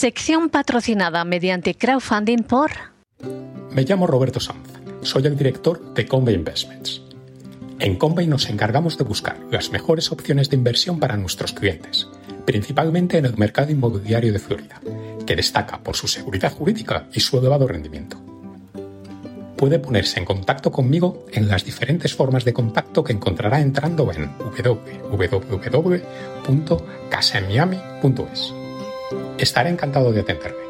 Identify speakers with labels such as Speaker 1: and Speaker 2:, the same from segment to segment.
Speaker 1: Sección patrocinada mediante crowdfunding por...
Speaker 2: Me llamo Roberto Sanz, soy el director de Convey Investments. En Convey nos encargamos de buscar las mejores opciones de inversión para nuestros clientes, principalmente en el mercado inmobiliario de Florida, que destaca por su seguridad jurídica y su elevado rendimiento puede ponerse en contacto conmigo en las diferentes formas de contacto que encontrará entrando en www.casamiami.es. Estaré encantado de atenderme.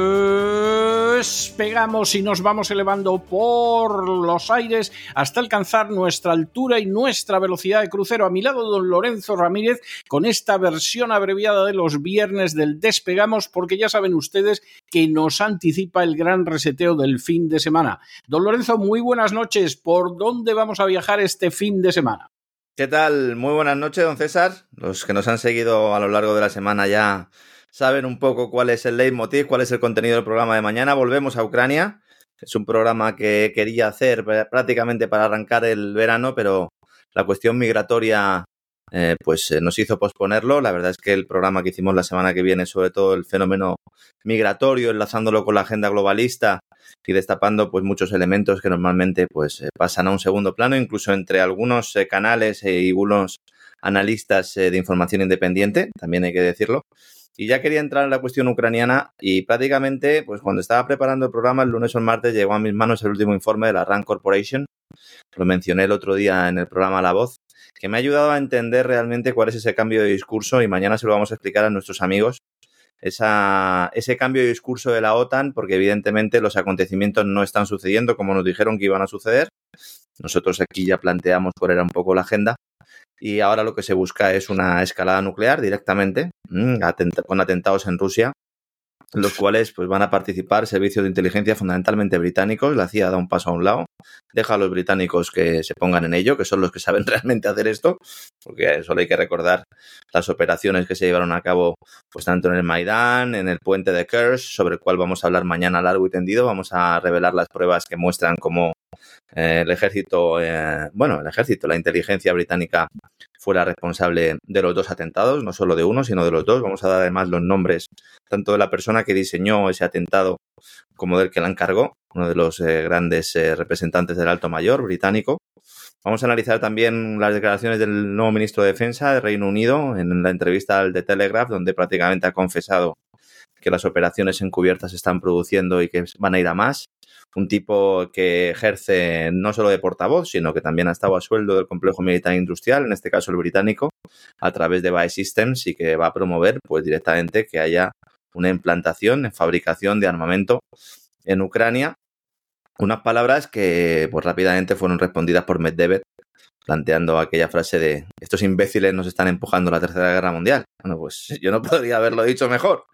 Speaker 3: despegamos y nos vamos elevando por los aires hasta alcanzar nuestra altura y nuestra velocidad de crucero. A mi lado, don Lorenzo Ramírez, con esta versión abreviada de los viernes del despegamos, porque ya saben ustedes que nos anticipa el gran reseteo del fin de semana. Don Lorenzo, muy buenas noches. ¿Por dónde vamos a viajar este fin de semana?
Speaker 4: ¿Qué tal? Muy buenas noches, don César. Los que nos han seguido a lo largo de la semana ya saben un poco cuál es el leitmotiv, cuál es el contenido del programa de mañana. Volvemos a Ucrania. Es un programa que quería hacer prácticamente para arrancar el verano, pero la cuestión migratoria eh, pues eh, nos hizo posponerlo. La verdad es que el programa que hicimos la semana que viene, sobre todo el fenómeno migratorio, enlazándolo con la agenda globalista y destapando pues muchos elementos que normalmente pues eh, pasan a un segundo plano, incluso entre algunos canales y algunos analistas de información independiente, también hay que decirlo. Y ya quería entrar en la cuestión ucraniana y prácticamente, pues cuando estaba preparando el programa, el lunes o el martes llegó a mis manos el último informe de la RAND Corporation. Lo mencioné el otro día en el programa La Voz, que me ha ayudado a entender realmente cuál es ese cambio de discurso y mañana se lo vamos a explicar a nuestros amigos. Esa, ese cambio de discurso de la OTAN, porque evidentemente los acontecimientos no están sucediendo como nos dijeron que iban a suceder. Nosotros aquí ya planteamos cuál era un poco la agenda, y ahora lo que se busca es una escalada nuclear directamente, mm, con atentados en Rusia, los cuales pues, van a participar servicios de inteligencia fundamentalmente británicos. La CIA da un paso a un lado, deja a los británicos que se pongan en ello, que son los que saben realmente hacer esto, porque solo hay que recordar las operaciones que se llevaron a cabo pues tanto en el Maidán, en el puente de Kersh, sobre el cual vamos a hablar mañana largo y tendido. Vamos a revelar las pruebas que muestran cómo eh, el ejército, eh, bueno, el ejército, la inteligencia británica fue la responsable de los dos atentados, no solo de uno, sino de los dos. Vamos a dar además los nombres tanto de la persona que diseñó ese atentado como del que la encargó, uno de los eh, grandes representantes del alto mayor británico. Vamos a analizar también las declaraciones del nuevo ministro de Defensa de Reino Unido en la entrevista al The Telegraph, donde prácticamente ha confesado que las operaciones encubiertas se están produciendo y que van a ir a más un tipo que ejerce no solo de portavoz, sino que también ha estado a sueldo del complejo militar industrial, en este caso el británico, a través de Bae Systems y que va a promover pues directamente que haya una implantación en fabricación de armamento en Ucrania. Unas palabras que pues rápidamente fueron respondidas por Medvedev planteando aquella frase de estos imbéciles nos están empujando a la Tercera Guerra Mundial. Bueno, pues yo no podría haberlo dicho mejor.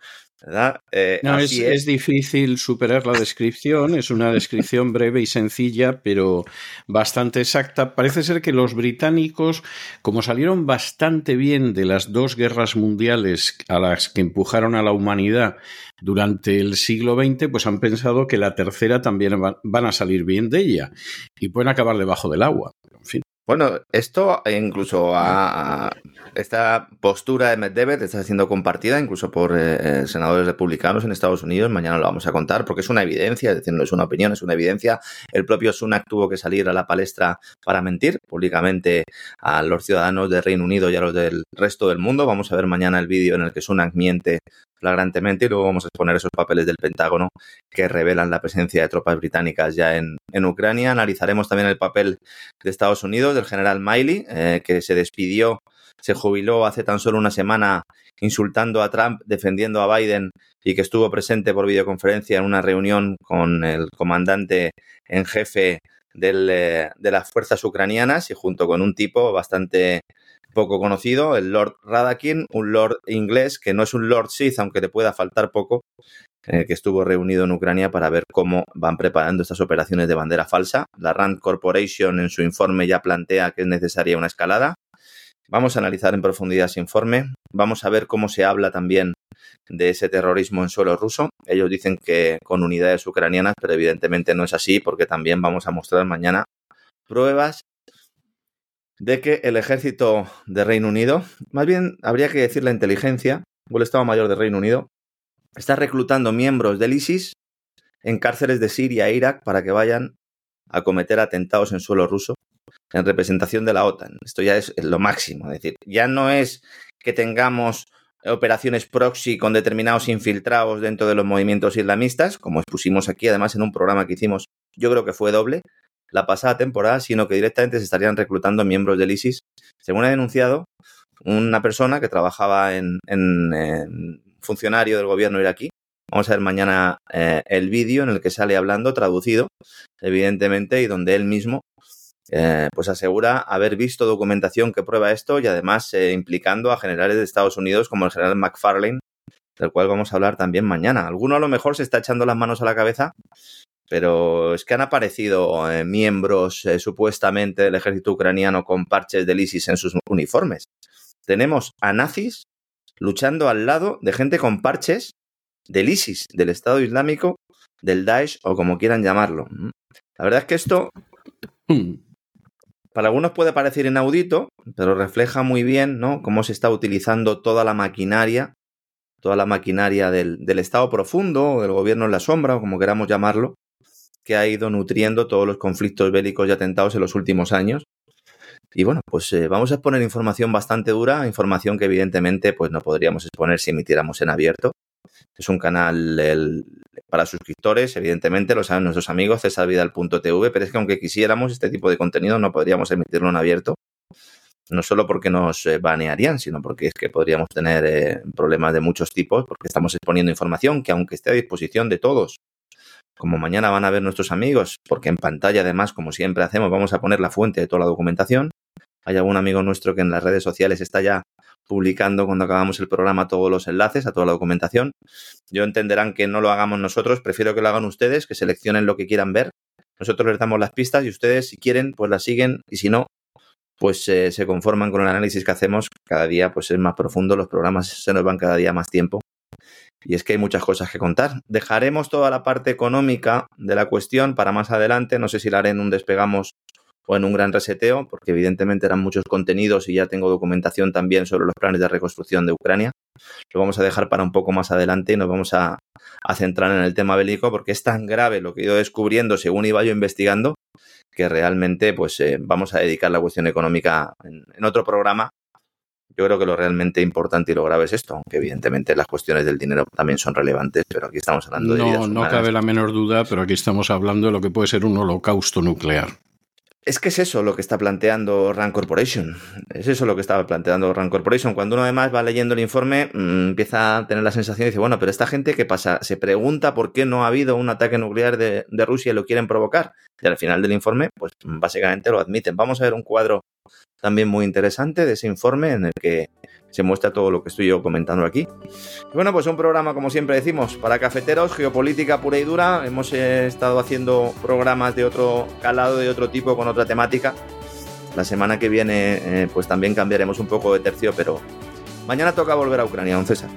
Speaker 3: Eh, no, es, difícil superar la descripción, es una descripción breve y sencilla, pero bastante exacta. Parece ser que los británicos, como salieron bastante bien de las dos guerras mundiales a las que empujaron a la humanidad durante el siglo XX, pues han pensado que la tercera también van a salir bien de ella y pueden acabar debajo del agua. En fin.
Speaker 4: Bueno, esto incluso a, esta postura de Medvedev está siendo compartida incluso por eh, eh, senadores republicanos en Estados Unidos. Mañana lo vamos a contar porque es una evidencia, es decir, no es una opinión, es una evidencia. El propio Sunak tuvo que salir a la palestra para mentir públicamente a los ciudadanos del Reino Unido y a los del resto del mundo. Vamos a ver mañana el vídeo en el que Sunak miente flagrantemente y luego vamos a exponer esos papeles del Pentágono que revelan la presencia de tropas británicas ya en, Ucrania. Analizaremos también el papel de Estados Unidos, del general Miley, eh, que se despidió, se jubiló hace tan solo una semana insultando a Trump, defendiendo a Biden y que estuvo presente por videoconferencia en una reunión con el comandante en jefe eh, de las fuerzas ucranianas y junto con un tipo bastante poco conocido, el Lord Radakin, un Lord inglés que no es un Lord Sith, aunque le pueda faltar poco, eh, que estuvo reunido en Ucrania para ver cómo van preparando estas operaciones de bandera falsa. La Rand Corporation en su informe ya plantea que es necesaria una escalada. Vamos a analizar en profundidad ese informe. Vamos a ver cómo se habla también de ese terrorismo en suelo ruso. Ellos dicen que con unidades ucranianas, pero evidentemente no es así porque también vamos a mostrar mañana pruebas de que el ejército de Reino Unido, más bien habría que decir la inteligencia o el Estado Mayor de Reino Unido, está reclutando miembros del ISIS en cárceles de Siria e Irak para que vayan a cometer atentados en suelo ruso en representación de la OTAN. Esto ya es lo máximo, es decir, ya no es que tengamos operaciones proxy con determinados infiltrados dentro de los movimientos islamistas, como expusimos aquí además en un programa que hicimos, yo creo que fue doble, la pasada temporada, sino que directamente se estarían reclutando miembros del ISIS. Según ha denunciado una persona que trabajaba en, funcionario del gobierno iraquí. Vamos a ver mañana eh, el vídeo en el que sale hablando, traducido, evidentemente, y donde él mismo eh, pues asegura haber visto documentación que prueba esto y además eh, implicando a generales de Estados Unidos como el general McFarlane, del cual vamos a hablar también mañana. Alguno a lo mejor se está echando las manos a la cabeza pero es que han aparecido eh, miembros eh, supuestamente del ejército ucraniano con parches del ISIS en sus uniformes. Tenemos a nazis luchando al lado de gente con parches del ISIS, del Estado Islámico, del Daesh o como quieran llamarlo. La verdad es que esto hmm. para algunos puede parecer inaudito, pero refleja muy bien ¿no? cómo se está utilizando toda la maquinaria, toda la maquinaria del, del Estado profundo, del gobierno en la sombra, o como queramos llamarlo, que ha ido nutriendo todos los conflictos bélicos y atentados en los últimos años. Y bueno, pues eh, vamos a exponer información bastante dura, información que evidentemente pues no podríamos exponer si emitiéramos en abierto. Es un canal para suscriptores, evidentemente, lo saben nuestros amigos, cesarvidal.tv, pero es que aunque quisiéramos este tipo de contenido no podríamos emitirlo en abierto. No solo porque nos eh, banearían, sino porque es que podríamos tener eh, problemas de muchos tipos, porque estamos exponiendo información que aunque esté a disposición de todos como mañana van a ver nuestros amigos, porque en pantalla además, como siempre hacemos, vamos a poner la fuente de toda la documentación. Hay algún amigo nuestro que en las redes sociales está ya publicando cuando acabamos el programa todos los enlaces a toda la documentación. Yo entenderán que no lo hagamos nosotros, prefiero que lo hagan ustedes, que seleccionen lo que quieran ver. Nosotros les damos las pistas y ustedes, si quieren, pues las siguen y si no, pues eh, se conforman con el análisis que hacemos. Cada día pues es más profundo, los programas se nos van cada día más tiempo y es que hay muchas cosas que contar. Dejaremos toda la parte económica de la cuestión para más adelante. No sé si la haré en un despegamos o en un gran reseteo, porque evidentemente eran muchos contenidos y ya tengo documentación también sobre los planes de reconstrucción de Ucrania. Lo vamos a dejar para un poco más adelante y nos vamos a, centrar en el tema bélico porque es tan grave lo que he ido descubriendo según iba yo investigando que realmente pues eh, vamos a dedicar la cuestión económica en otro programa yo creo que lo realmente importante y lo grave es esto, aunque evidentemente las cuestiones del dinero también son relevantes, pero aquí estamos hablando de
Speaker 3: No, no cabe la menor duda, pero aquí estamos hablando de lo que puede ser un holocausto nuclear.
Speaker 4: Es que es eso lo que está planteando Rand Corporation. Es eso lo que estaba planteando Rand Corporation. Cuando uno además va leyendo el informe, mm, empieza a tener la sensación y dice, bueno, pero esta gente, ¿qué pasa? Se pregunta por qué no ha habido un ataque nuclear de, de Rusia y lo quieren provocar. Y al final del informe, pues básicamente lo admiten. Vamos a ver un cuadro también muy interesante de ese informe en el que se muestra todo lo que estoy yo comentando aquí. bueno, pues un programa, como siempre decimos, para cafeteros, geopolítica pura y dura. Hemos eh, estado haciendo programas de otro calado, de otro tipo, con otra temática. La semana que viene, eh, pues también cambiaremos un poco de tercio, pero mañana toca volver a Ucrania, don César.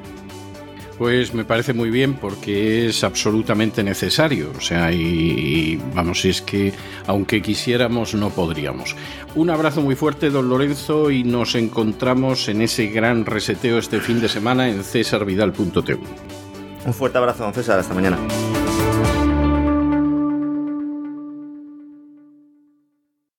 Speaker 3: Pues me parece muy bien porque es absolutamente necesario. O sea, y, vamos, es que aunque quisiéramos no podríamos. Un abrazo muy fuerte, don Lorenzo, y nos encontramos en ese gran reseteo este fin de semana en cesarvidal.tv.
Speaker 4: Un fuerte abrazo, don César. Hasta mañana.